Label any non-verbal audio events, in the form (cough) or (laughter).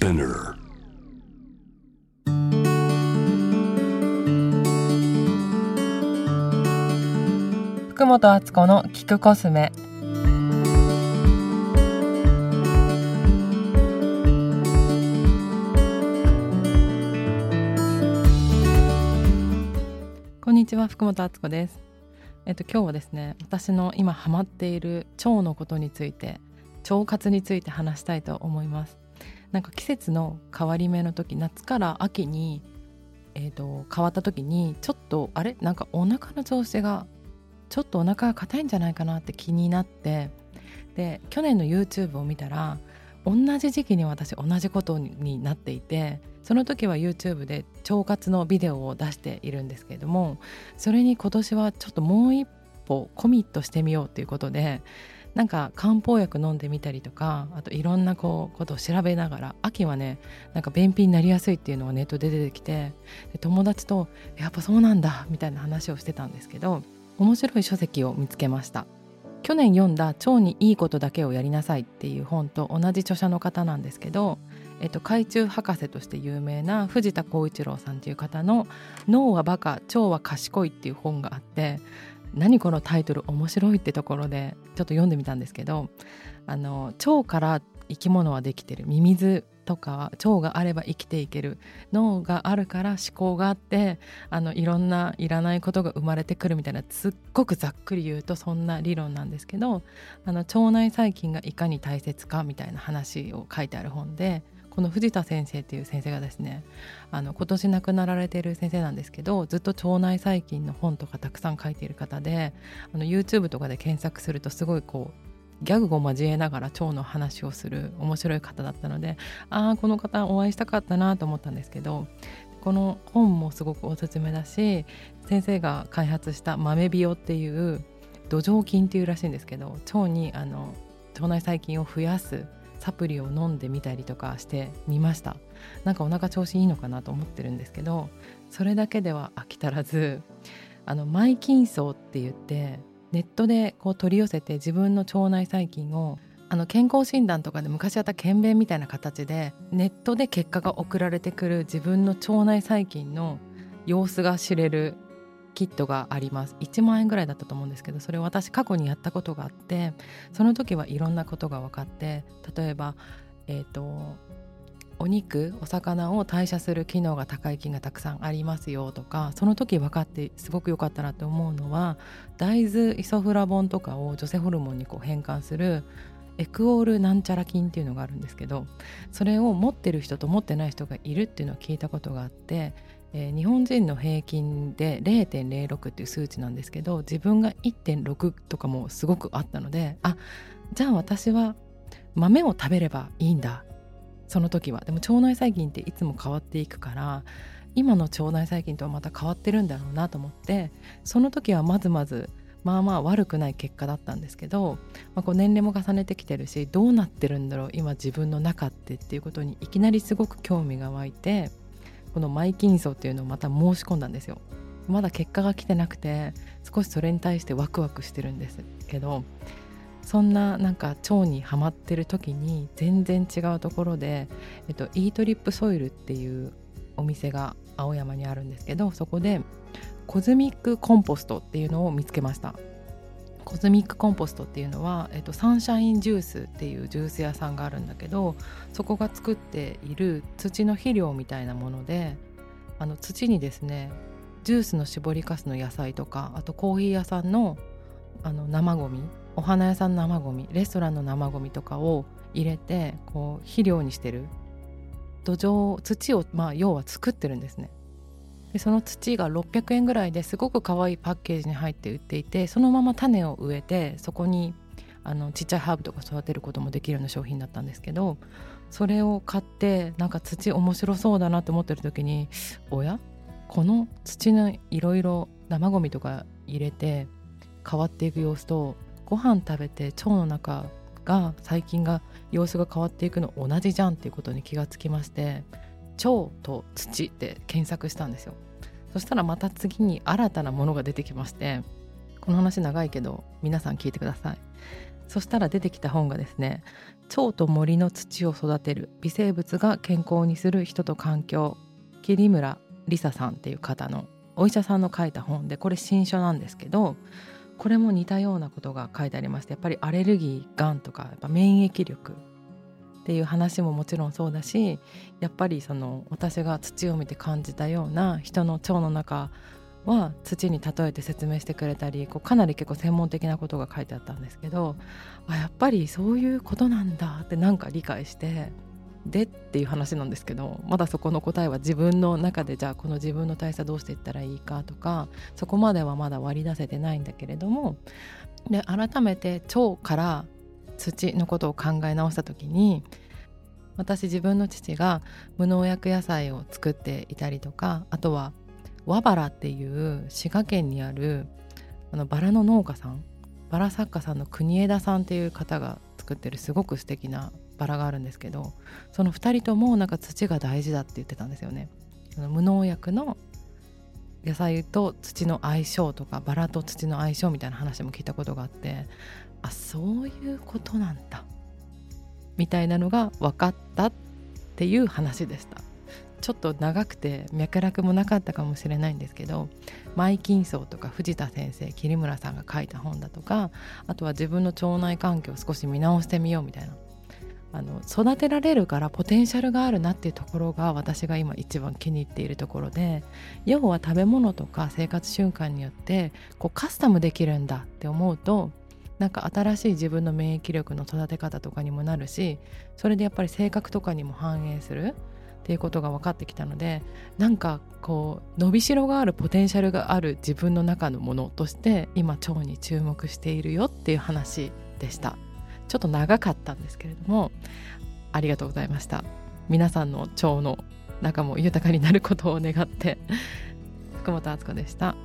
Spinner. 福本敦子の聞くコスメ。こんにちは福本敦子です。えっと今日はですね私の今ハマっている腸のことについて腸活について話したいと思いますなんか季節の変わり目の時夏から秋にえーと、変わった時にちょっとあれ？なんかお腹の調子がちょっとお腹が硬いんじゃないかなって気になってで去年の YouTube を見たら同じ時期に私同じことになっていてその時は YouTube で腸活のビデオを出しているんですけれどもそれに今年はちょっともう一歩コミットしてみようということでなんか漢方薬飲んでみたりとかあといろんなこうことを調べながら秋はねなんか便秘になりやすいっていうのがネットで出てきて友達と「やっぱそうなんだ」みたいな話をしてたんですけど面白い書籍を見つけました。去年読んだ「腸にいいことだけをやりなさい」っていう本と同じ著者の方なんですけど、えっと、海中博士として有名な藤田浩一郎さんっていう方の「脳はバカ腸は賢い」っていう本があって何このタイトル面白いってところでちょっと読んでみたんですけどあの腸から生き物はできてる。ミミズとか腸があれば生きていける脳があるから思考があってあのいろんないらないことが生まれてくるみたいなすっごくざっくり言うとそんな理論なんですけどあの腸内細菌がいかに大切かみたいな話を書いてある本でこの藤田先生っていう先生がですねあの今年亡くなられている先生なんですけどずっと腸内細菌の本とかたくさん書いている方であの YouTube とかで検索するとすごいこうギャグを交えながら腸の話をする面白い方だったのでああこの方お会いしたかったなと思ったんですけどこの本もすごくおすすめだし先生が開発した豆ビオっていう土壌菌っていうらしいんですけど腸にあの腸内細菌を増やすサプリを飲んでみたりとかしてみました。なんかお腹調子いいのかなと思ってるんですけどそれだけでは (laughs) 飽き足らずあのマイキンソウって言ってネットでこう取り寄せて自分の腸内細菌をあの健康診断とかで昔あった検便みたいな形でネットで結果が送られてくる自分の腸内細菌の様子が知れるキットがあります。1万円ぐらいだったと思うんですけどそれを私過去にやったことがあってその時はいろんなことが分かって例えばえ、ー、とお肉お魚を代謝する機能が高い菌がたくさんありますよとかその時分かってすごく良かったなって思うのは大豆イソフラボンとかを女性ホルモンにこう変換するエクオールなんちゃら菌っていうのがあるんですけどそれを持ってる人と持ってない人がいるっていうのを聞いたことがあってえー、日本人の平均で0.06っていう数値なんですけど自分が1.6とかもすごくあったのであじゃあ私は豆を食べればいいんだ。その時は。でも腸内細菌っていつも変わっていくから今の腸内細菌とはまた変わってるんだろうなと思ってその時はまずまずまあまあ悪くない結果だったんですけど、まあ、こう年齢も重ねてきてるしどうなってるんだろう今自分の中ってっていうことにいきなりすごく興味が湧いてこのマイキンソっていうのをまた申し込んだんですよ。まだ結果が来てなくて少しそれに対してワクワクしてるんですけどそんななんか腸にはまってる時に全然違うところで、えっと、 eatrip soil っていうお店が青山にあるんですけどそこで cosmic compost っていうのを見つけました。 cosmic compost っていうのは、えっと、 Sunshine Juice っていうジュース屋さんがあるんだけどそこが作っている土の肥料みたいなものであの土にですねジュースの搾りかすの野菜とかあとコーヒー屋さんのあの生ゴミお花屋さんの生ゴミレストランの生ゴミとかを入れてこう肥料にしてる土壌土をまあ要は作ってるんですね。でその土が600円ぐらいですごく可愛いパッケージに入って売っていてそのまま種を植えてそこにあのちっちゃいハーブとか育てることもできるような商品だったんですけどそれを買ってなんか土面白そうだなって思ってる時におや？この土のいろいろ生ゴミとか入れて変わっていく様子とご飯食べて腸の中が細菌が様子が変わっていくの同じじゃんっていうことに気がつきまして腸と土って検索したんですよ。そしたらまた次に新たなものが出てきましてこの話長いけど皆さん聞いてください。そしたら出てきた本がですね腸と森の土を育てる微生物が健康にする人と環境桐村梨沙さんっていう方のお医者さんの書いた本でこれ新書なんですけどこれも似たようなことが書いてありましてやっぱりアレルギーがんとかやっぱ免疫力っていう話ももちろんそうだしやっぱりその私が土を見て感じたような人の腸の中は土に例えて説明してくれたりこうかなり結構専門的なことが書いてあったんですけどあやっぱりそういうことなんだってなんか理解してでっていう話なんですけどまだそこの答えは自分の中でじゃあこの自分の体質どうしていったらいいかとかそこまではまだ割り出せてないんだけれどもで改めて腸から土のことを考え直した時に私自分の父が無農薬野菜を作っていたりとかあとは和バラっていう滋賀県にあるあのバラの農家さんバラ作家さんの国枝さんっていう方が作ってるすごく素敵なバラがあるんですけどその2人ともなんか土が大事だって言ってたんですよね。無農薬の野菜と土の相性とかバラと土の相性みたいな話も聞いたことがあってあそういうことなんだ。みたいなのが分かったっていう話でした。ちょっと長くて脈絡もなかったかもしれないんですけどマイキンソーとか藤田先生桐村さんが書いた本だとかあとは自分の腸内環境を少し見直してみようみたいなあの育てられるからポテンシャルがあるなっていうところが私が今一番気に入っているところで要は食べ物とか生活習慣によってこうカスタムできるんだって思うとなんか新しい自分の免疫力の育て方とかにもなるしそれでやっぱり性格とかにも反映するっていうことが分かってきたのでなんかこう伸びしろがあるポテンシャルがある自分の中のものとして今腸に注目しているよっていう話でした。ちょっと長かったんですけれどもありがとうございました皆さんの腸の中も豊かになることを願って福本敦子でした。